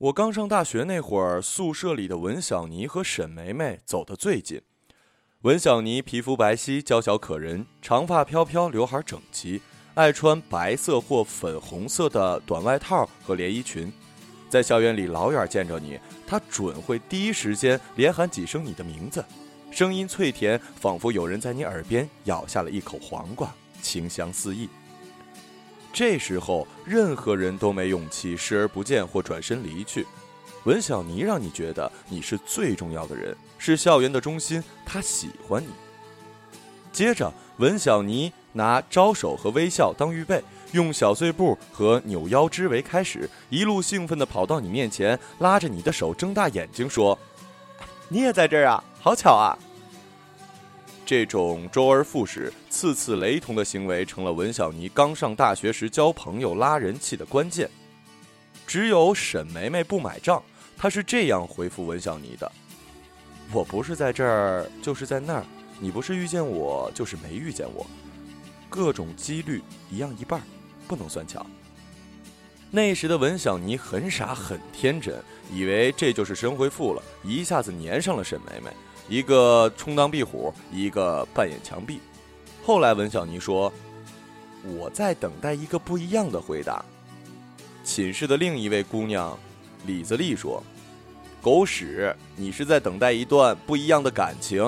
我刚上大学那会儿，宿舍里的文小妮和沈梅梅走得最近。文小妮皮肤白皙，娇小可人，长发飘飘，刘海整齐，爱穿白色或粉红色的短外套和连衣裙。在校园里老远见着你，她准会第一时间连喊几声你的名字，声音脆甜，仿佛有人在你耳边咬下了一口黄瓜，清香四溢。这时候，任何人都没勇气视而不见或转身离去。文小妮让你觉得你是最重要的人，是校园的中心，她喜欢你。接着，文小妮拿招手和微笑当预备，用小碎步和扭腰肢为开始，一路兴奋地跑到你面前，拉着你的手，睁大眼睛说：“你也在这儿啊，好巧啊！”这种周而复始、次次雷同的行为，成了文小妮刚上大学时交朋友、拉人气的关键。只有沈梅梅不买账，她是这样回复文小妮的：“我不是在这儿，就是在那儿。你不是遇见我，就是没遇见我。各种几率一样一半，不能算巧。”那时的文小妮很傻很天真，以为这就是神回复了，一下子粘上了沈梅梅。一个充当壁虎，一个扮演墙壁。后来文小妮说：“我在等待一个不一样的回答。”寝室的另一位姑娘李子丽说：“狗屎！你是在等待一段不一样的感情。”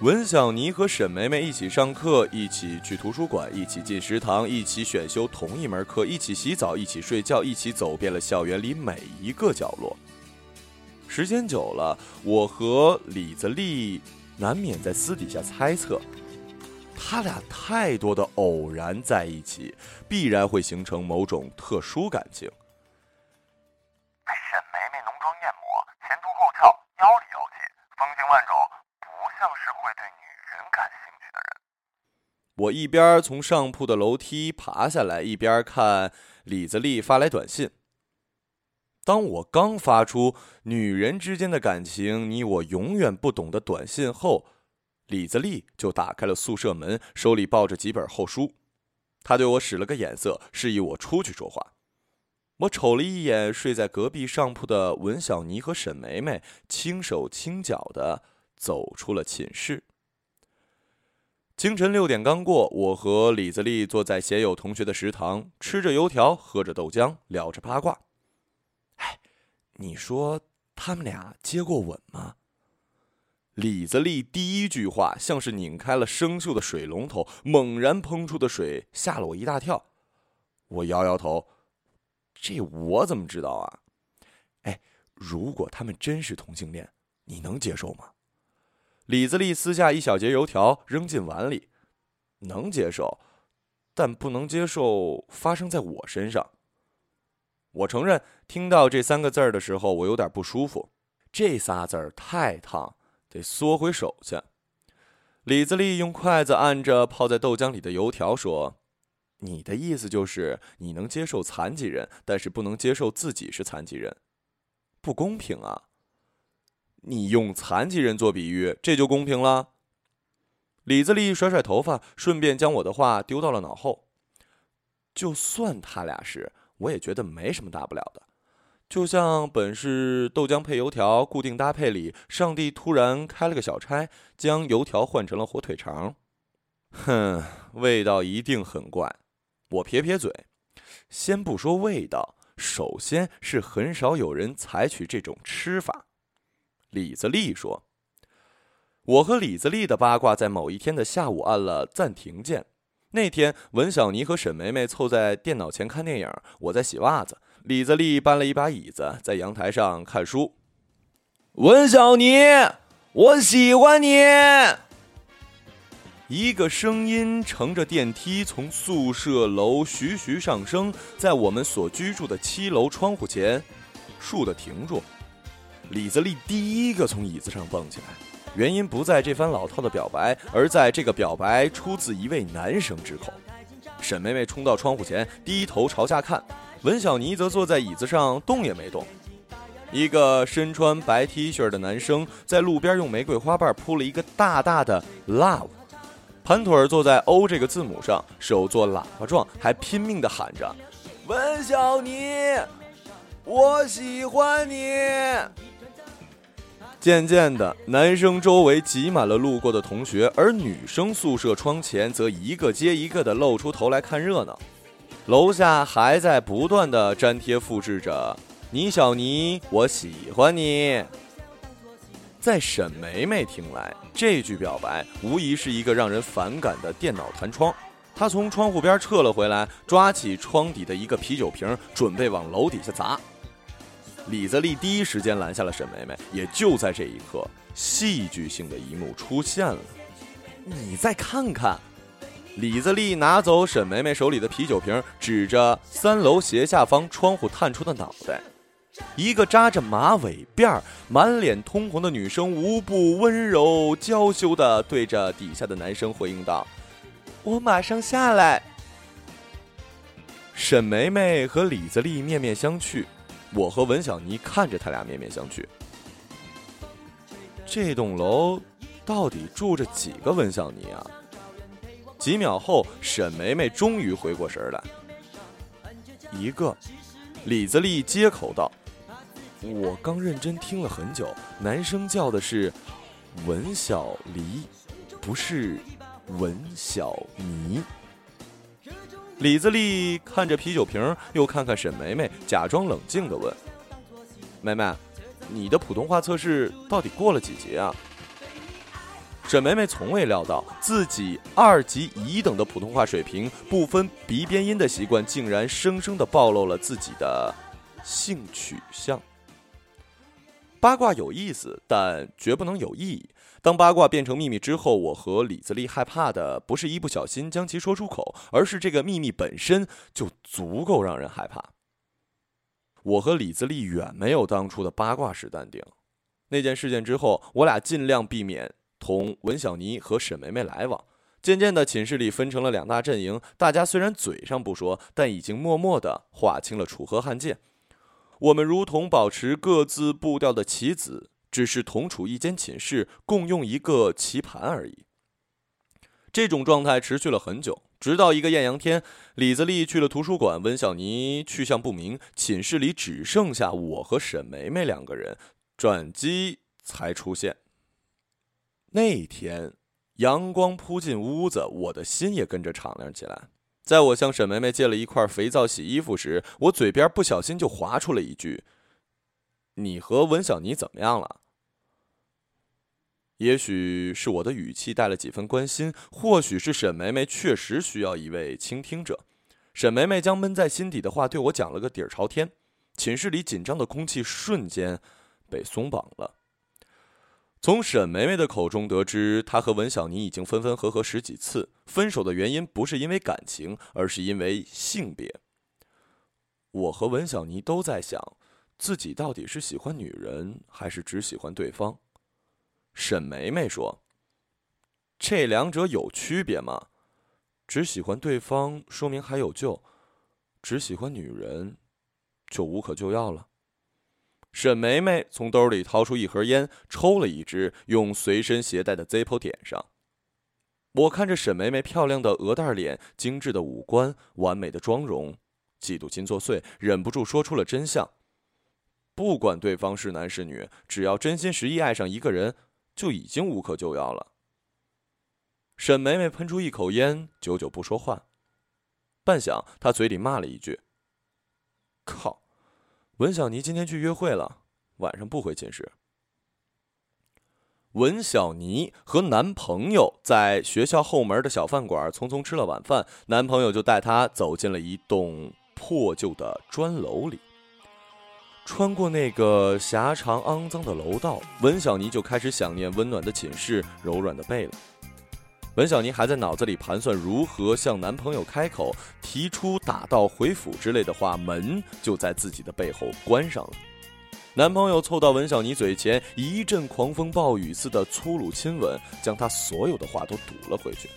文小妮和沈梅梅一起上课，一起去图书馆，一起进食堂，一起选修同一门课，一起洗澡，一起睡觉，一起走遍了校园里每一个角落。时间久了，我和李子丽难免在私底下猜测，他俩太多的偶然在一起，必然会形成某种特殊感情。沈梅梅浓妆艳抹，前凸后翘，妖里妖气，风情万种，不像是会对女人感兴趣的人。我一边从上铺的楼梯爬下来，一边看李子丽发来短信。当我刚发出“女人之间的感情，你我永远不懂”的短信后，李子丽就打开了宿舍门，手里抱着几本厚书。她对我使了个眼色，示意我出去说话。我瞅了一眼睡在隔壁上铺的文小妮和沈梅梅，轻手轻脚的走出了寝室。清晨六点刚过，我和李子丽坐在写友同学的食堂，吃着油条，喝着豆浆，聊着八卦。你说他们俩接过吻吗？李子丽第一句话像是拧开了生锈的水龙头，猛然喷出的水吓了我一大跳。我摇摇头，这我怎么知道啊？哎，如果他们真是同性恋，你能接受吗？李子丽撕下一小截油条扔进碗里，能接受，但不能接受发生在我身上。我承认，听到这三个字儿的时候，我有点不舒服。这仨字儿太烫，得缩回手去。李自立用筷子按着泡在豆浆里的油条，说：“你的意思就是你能接受残疾人，但是不能接受自己是残疾人，不公平啊！你用残疾人做比喻，这就公平了。”李自立甩甩头发，顺便将我的话丢到了脑后。就算他俩是。我也觉得没什么大不了的，就像本是豆浆配油条固定搭配里，上帝突然开了个小差，将油条换成了火腿肠。哼，味道一定很怪。我撇撇嘴，先不说味道，首先是很少有人采取这种吃法。李子立说：“我和李子立的八卦在某一天的下午按了暂停键。”那天，文小妮和沈梅梅凑在电脑前看电影，我在洗袜子。李子立搬了一把椅子，在阳台上看书。文小妮，我喜欢你。一个声音乘着电梯从宿舍楼徐徐上升，在我们所居住的七楼窗户前，倏地停住。李子立第一个从椅子上蹦起来。原因不在这番老套的表白，而在这个表白出自一位男生之口。沈妹妹冲到窗户前，低头朝下看；文小妮则坐在椅子上动也没动。一个身穿白 T 恤的男生在路边用玫瑰花瓣铺了一个大大的 “love”，盘腿坐在 “O” 这个字母上，手做喇叭状，还拼命地喊着：“文小妮，我我喜欢你。渐渐的，男生周围挤满了路过的同学，而女生宿舍窗前则一个接一个的露出头来看热闹。楼下还在不断的粘贴复制着“倪小妮，我喜欢你”。在沈梅梅听来，这句表白无疑是一个让人反感的电脑弹窗。她从窗户边撤了回来，抓起窗底的一个啤酒瓶，准备往楼底下砸。李泽利第一时间拦下了沈梅梅，也就在这一刻，戏剧性的一幕出现了。你再看看，李泽利拿走沈梅梅手里的啤酒瓶，指着三楼斜下方窗户探出的脑袋。一个扎着马尾辫、满脸通红的女生，无不温柔娇羞地对着底下的男生回应道：“我马上下来。”沈梅梅和李泽利面面相觑。我和文小妮看着他俩面面相觑。这栋楼到底住着几个文小妮啊？几秒后，沈梅梅终于回过神来。一个，李子立接口道：“我刚认真听了很久，男生叫的是文小黎，不是文小妮。”李自立看着啤酒瓶，又看看沈梅梅，假装冷静地问：“梅梅，你的普通话测试到底过了几级啊？”沈梅梅从未料到自己二级乙等的普通话水平，不分鼻边音的习惯，竟然生生地暴露了自己的性取向。八卦有意思，但绝不能有意义。当八卦变成秘密之后，我和李自立害怕的不是一不小心将其说出口，而是这个秘密本身就足够让人害怕。我和李自立远没有当初的八卦时淡定。那件事件之后，我俩尽量避免同文小妮和沈梅梅来往。渐渐的，寝室里分成了两大阵营，大家虽然嘴上不说，但已经默默的划清了楚河汉界。我们如同保持各自步调的棋子。只是同处一间寝室，共用一个棋盘而已。这种状态持续了很久，直到一个艳阳天，李自立去了图书馆，温小妮去向不明，寝室里只剩下我和沈梅梅两个人，转机才出现。那天，阳光扑进屋子，我的心也跟着敞亮起来。在我向沈梅梅借了一块肥皂洗衣服时，我嘴边不小心就划出了一句：“你和文小妮怎么样了？”也许是我的语气带了几分关心，或许是沈梅梅确实需要一位倾听者。沈梅梅将闷在心底的话对我讲了个底儿朝天，寝室里紧张的空气瞬间被松绑了。从沈梅梅的口中得知，她和文小妮已经分分合合十几次，分手的原因不是因为感情，而是因为性别。我和文小妮都在想，自己到底是喜欢女人，还是只喜欢对方。沈梅梅说：“这两者有区别吗？只喜欢对方，说明还有救；只喜欢女人，就无可救药了。”沈梅梅从兜里掏出一盒烟，抽了一支，用随身携带的 Zippo 点上。我看着沈梅梅漂亮的鹅蛋脸、精致的五官、完美的妆容，嫉妒心作祟，忍不住说出了真相：不管对方是男是女，只要真心实意爱上一个人。就已经无可救药了。沈梅梅喷出一口烟，久久不说话。半晌，她嘴里骂了一句：“靠！”文小妮今天去约会了，晚上不回寝室。文小妮和男朋友在学校后门的小饭馆匆匆吃了晚饭，男朋友就带她走进了一栋破旧的砖楼里。穿过那个狭长肮脏的楼道，文小妮就开始想念温暖的寝室、柔软的被了。文小妮还在脑子里盘算如何向男朋友开口，提出打道回府之类的话，门就在自己的背后关上了。男朋友凑到文小妮嘴前，一阵狂风暴雨似的粗鲁亲吻，将她所有的话都堵了回去。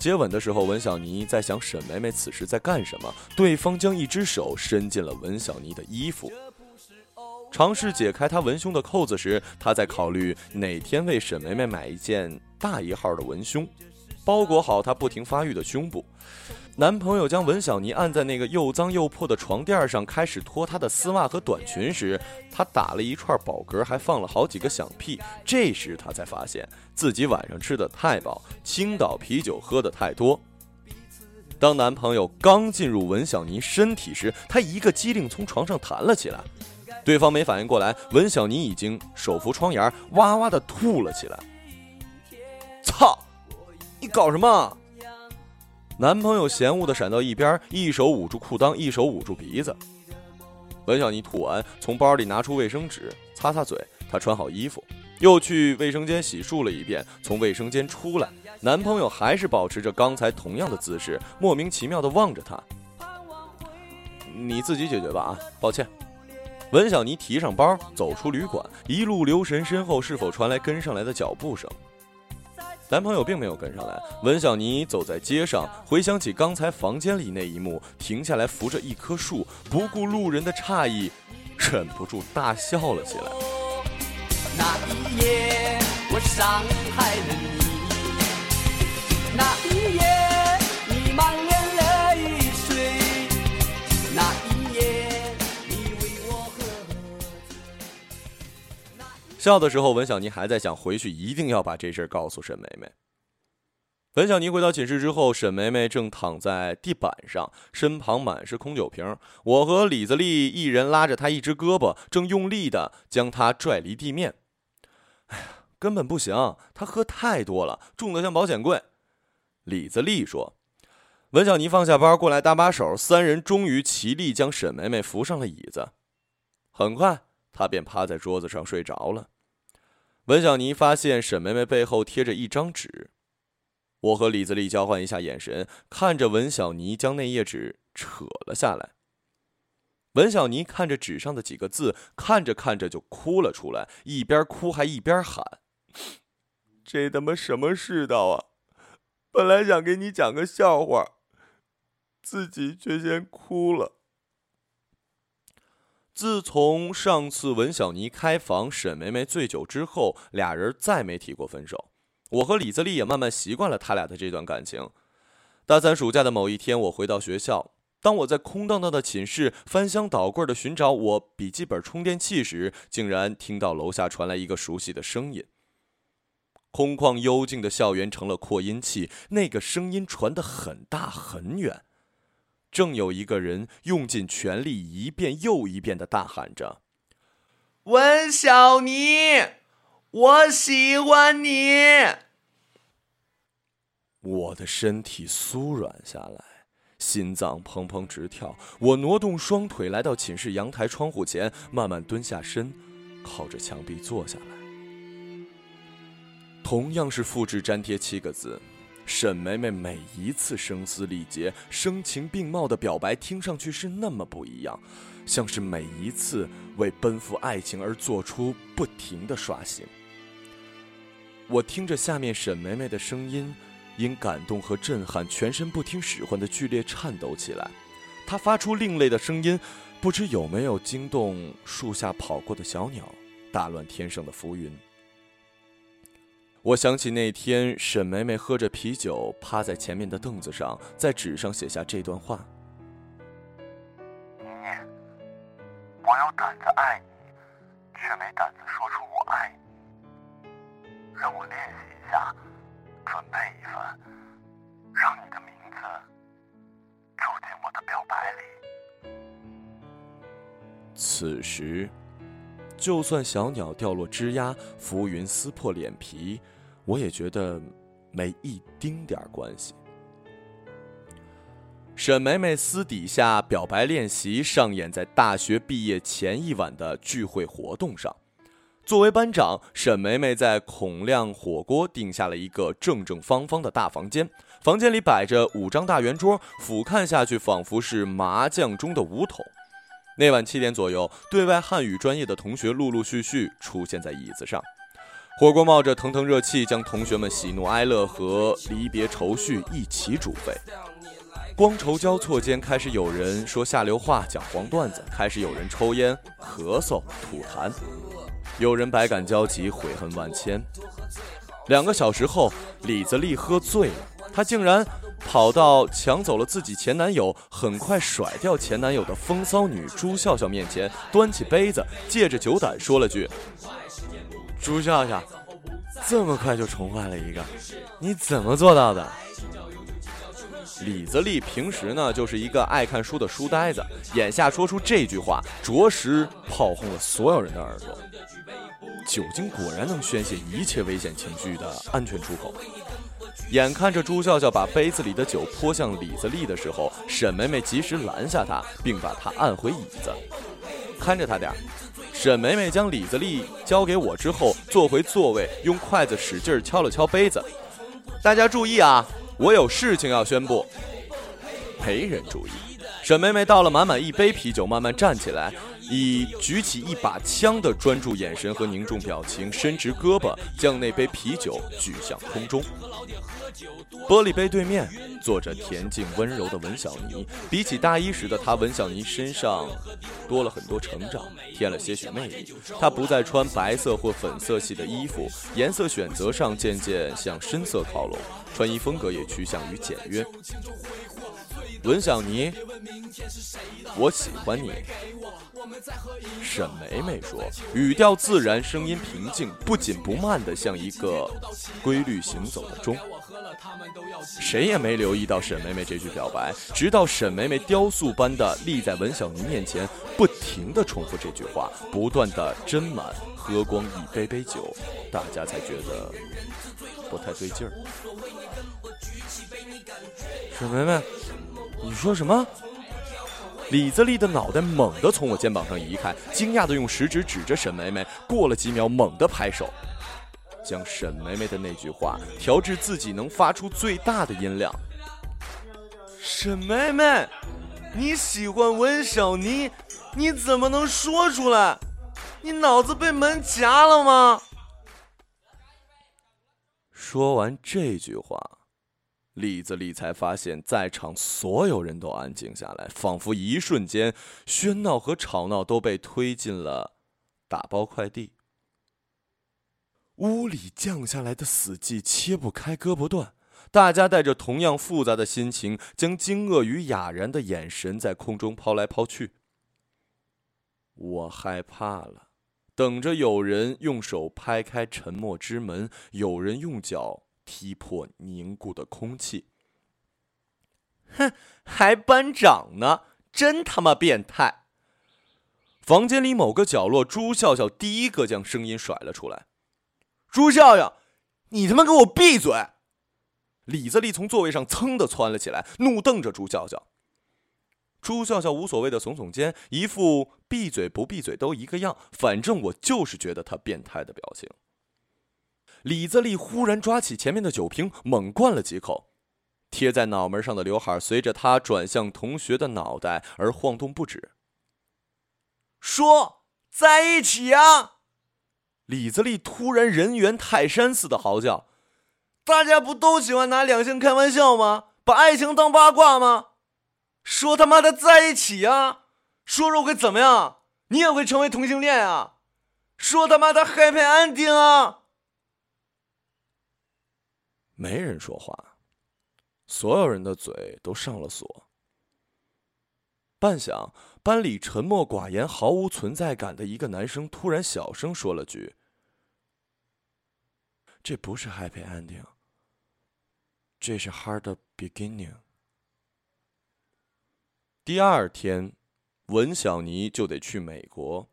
接吻的时候，文小妮在想沈梅梅此时在干什么。对方将一只手伸进了文小妮的衣服，尝试解开她文胸的扣子时，她在考虑哪天为沈梅梅买一件大一号的文胸。包裹好她不停发育的胸部。男朋友将文小妮按在那个又脏又破的床垫上，开始脱她的丝袜和短裙时，她打了一串饱嗝，还放了好几个响屁。这时她才发现自己晚上吃的太饱，青岛啤酒喝的太多。当男朋友刚进入文小妮身体时，她一个机灵从床上弹了起来，对方没反应过来，文小妮已经手扶窗沿，哇哇的吐了起来。操！你搞什么？男朋友嫌恶的闪到一边，一手捂住裤裆，一手捂住鼻子。文小妮吐完，从包里拿出卫生纸擦擦嘴。她穿好衣服，又去卫生间洗漱了一遍。从卫生间出来，男朋友还是保持着刚才同样的姿势，莫名其妙的望着她。你自己解决吧啊，抱歉。文小妮提上包，走出旅馆，一路留神身后是否传来跟上来的脚步声。男朋友并没有跟上来。文小妮走在街上，回想起刚才房间里那一幕，停下来扶着一棵树，不顾路人的诧异，忍不住大笑了起来。那一夜，我伤害了你。笑的时候，文小妮还在想回去一定要把这事儿告诉沈梅梅。文小妮回到寝室之后，沈梅梅正躺在地板上，身旁满是空酒瓶。我和李子立一人拉着她一只胳膊，正用力的将她拽离地面。哎呀，根本不行，她喝太多了，重的像保险柜。李子立说。文小妮放下包过来搭把手，三人终于齐力将沈梅梅扶上了椅子。很快。他便趴在桌子上睡着了。文小妮发现沈梅梅背后贴着一张纸，我和李自立交换一下眼神，看着文小妮将那页纸扯了下来。文小妮看着纸上的几个字，看着看着就哭了出来，一边哭还一边喊：“这他妈什么世道啊！本来想给你讲个笑话，自己却先哭了。”自从上次文小妮开房，沈梅梅醉酒之后，俩人再没提过分手。我和李自立也慢慢习惯了他俩的这段感情。大三暑假的某一天，我回到学校，当我在空荡荡的寝室翻箱倒柜的寻找我笔记本充电器时，竟然听到楼下传来一个熟悉的声音。空旷幽静的校园成了扩音器，那个声音传得很大很远。正有一个人用尽全力，一遍又一遍的大喊着：“温小妮，我喜欢你。”我的身体酥软下来，心脏砰砰直跳。我挪动双腿，来到寝室阳台窗户前，慢慢蹲下身，靠着墙壁坐下来。同样是复制粘贴七个字。沈梅梅每一次声嘶力竭、声情并茂的表白，听上去是那么不一样，像是每一次为奔赴爱情而做出不停的刷新。我听着下面沈梅梅的声音，因感动和震撼，全身不听使唤的剧烈颤抖起来。她发出另类的声音，不知有没有惊动树下跑过的小鸟，打乱天上的浮云。我想起那天，沈梅梅喝着啤酒，趴在前面的凳子上，在纸上写下这段话：“妮妮，我有胆子爱你，却没胆子说出我爱你。让我练习一下，准备一份，让你的名字住进我的表白里。”此时。就算小鸟掉落枝桠，浮云撕破脸皮，我也觉得没一丁点关系。沈梅梅私底下表白练习上演在大学毕业前一晚的聚会活动上。作为班长，沈梅梅在孔亮火锅定下了一个正正方方的大房间，房间里摆着五张大圆桌，俯瞰下去仿佛是麻将中的五筒。那晚七点左右，对外汉语专业的同学陆陆续续出现在椅子上，火锅冒着腾腾热气，将同学们喜怒哀乐和离别愁绪一起煮沸。光筹交错间，开始有人说下流话、讲黄段子，开始有人抽烟、咳嗽、吐痰，有人百感交集、悔恨万千。两个小时后，李子丽喝醉了，她竟然跑到抢走了自己前男友，很快甩掉前男友的风骚女朱笑笑面前，端起杯子，借着酒胆说了句：“朱笑笑，这么快就宠坏了一个，你怎么做到的？”李子丽平时呢就是一个爱看书的书呆子，眼下说出这句话，着实炮轰了所有人的耳朵。酒精果然能宣泄一切危险情绪的安全出口。眼看着朱笑笑把杯子里的酒泼向李子丽的时候，沈梅梅及时拦下她，并把她按回椅子，看着他点儿。沈梅梅将李子丽交给我之后，坐回座位，用筷子使劲敲了敲杯子。大家注意啊！我有事情要宣布，没人注意。沈梅梅倒了满满一杯啤酒，慢慢站起来，以举起一把枪的专注眼神和凝重表情，伸直胳膊，将那杯啤酒举向空中。玻璃杯对面坐着恬静温柔的文小妮，比起大一时的她，文小妮身上多了很多成长，添了些许魅力。她不再穿白色或粉色系的衣服，颜色选择上渐渐向深色靠拢。穿衣风格也趋向于简约。文小妮，我喜欢你。沈梅梅说，语调自然，声音平静，不紧不慢的像一个规律行走的钟。谁也没留意到沈梅梅这句表白，直到沈梅梅雕塑般的立在文小妮面前，不停的重复这句话，不断的斟满、喝光一杯杯酒，大家才觉得不太对劲儿。沈梅梅，你说什么？李自立的脑袋猛地从我肩膀上移开，惊讶的用食指指着沈梅梅，过了几秒，猛地拍手，将沈梅梅的那句话调至自己能发出最大的音量。沈梅梅，你喜欢温小妮，你怎么能说出来？你脑子被门夹了吗？说完这句话。李子立才发现，在场所有人都安静下来，仿佛一瞬间，喧闹和吵闹都被推进了打包快递。屋里降下来的死寂，切不开，割不断。大家带着同样复杂的心情，将惊愕与哑然的眼神在空中抛来抛去。我害怕了，等着有人用手拍开沉默之门，有人用脚。踢破凝固的空气。哼，还班长呢，真他妈变态！房间里某个角落，朱笑笑第一个将声音甩了出来：“朱笑笑，你他妈给我闭嘴！”李子立从座位上噌的窜了起来，怒瞪着朱笑笑。朱笑笑无所谓的耸耸肩，一副闭嘴不闭嘴都一个样，反正我就是觉得他变态的表情。李自立忽然抓起前面的酒瓶，猛灌了几口，贴在脑门上的刘海随着他转向同学的脑袋而晃动不止。说在一起啊！李自立突然人猿泰山似的嚎叫：“大家不都喜欢拿两性开玩笑吗？把爱情当八卦吗？说他妈的在一起啊！说说会怎么样？你也会成为同性恋啊！说他妈的 happy ending 啊！”没人说话，所有人的嘴都上了锁。半晌，班里沉默寡言、毫无存在感的一个男生突然小声说了句：“这不是 happy ending，这是 hard beginning。”第二天，文小妮就得去美国，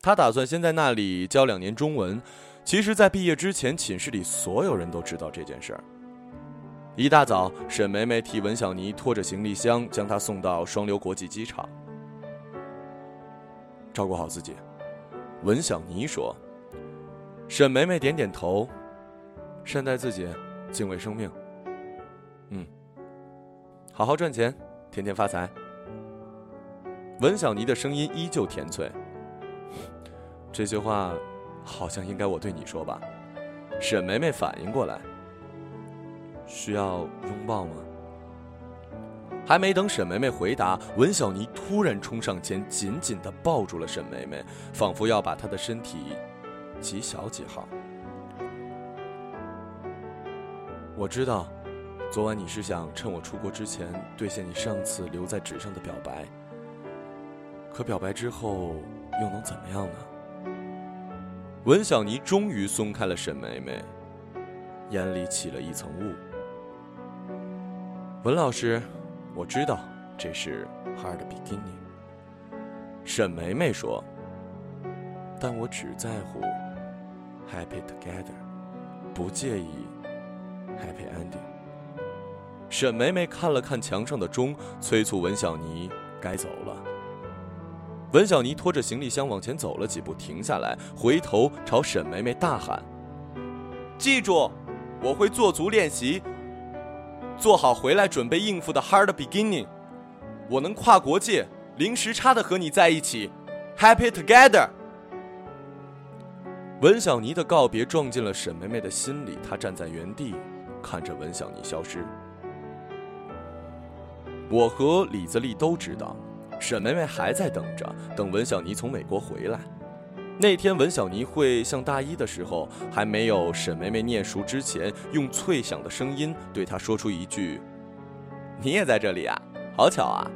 他打算先在那里教两年中文。其实，在毕业之前，寝室里所有人都知道这件事儿。一大早，沈梅梅替文小妮拖着行李箱，将她送到双流国际机场。照顾好自己，文小妮说。沈梅梅点点头，善待自己，敬畏生命。嗯，好好赚钱，天天发财。文小妮的声音依旧甜脆。这些话。好像应该我对你说吧，沈梅梅反应过来，需要拥抱吗？还没等沈梅梅回答，文小妮突然冲上前，紧紧的抱住了沈梅梅，仿佛要把她的身体挤小几号。我知道，昨晚你是想趁我出国之前兑现你上次留在纸上的表白。可表白之后又能怎么样呢？文小妮终于松开了沈梅梅，眼里起了一层雾。文老师，我知道这是 hard beginning。沈梅梅说：“但我只在乎 happy together，不介意 happy ending。”沈梅梅看了看墙上的钟，催促文小妮该走了。文小妮拖着行李箱往前走了几步，停下来，回头朝沈梅梅大喊：“记住，我会做足练习，做好回来准备应付的 hard beginning。我能跨国界。”零时差的和你在一起，Happy together。文小妮的告别撞进了沈梅梅的心里，她站在原地，看着文小妮消失。我和李自立都知道，沈梅梅还在等着，等文小妮从美国回来。那天文小妮会像大一的时候，还没有沈梅梅念书之前，用脆响的声音对她说出一句：“你也在这里啊，好巧啊。”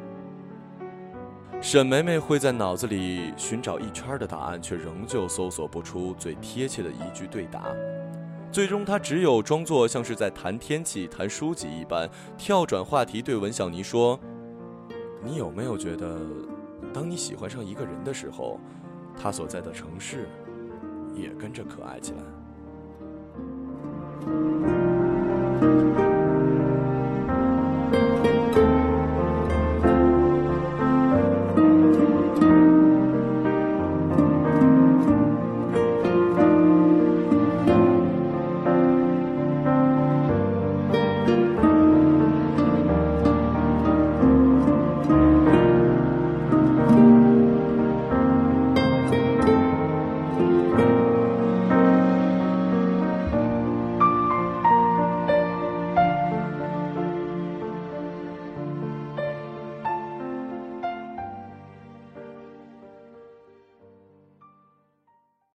沈梅梅会在脑子里寻找一圈的答案，却仍旧搜索不出最贴切的一句对答。最终，她只有装作像是在谈天气、谈书籍一般，跳转话题，对文小妮说：“你有没有觉得，当你喜欢上一个人的时候，他所在的城市也跟着可爱起来？”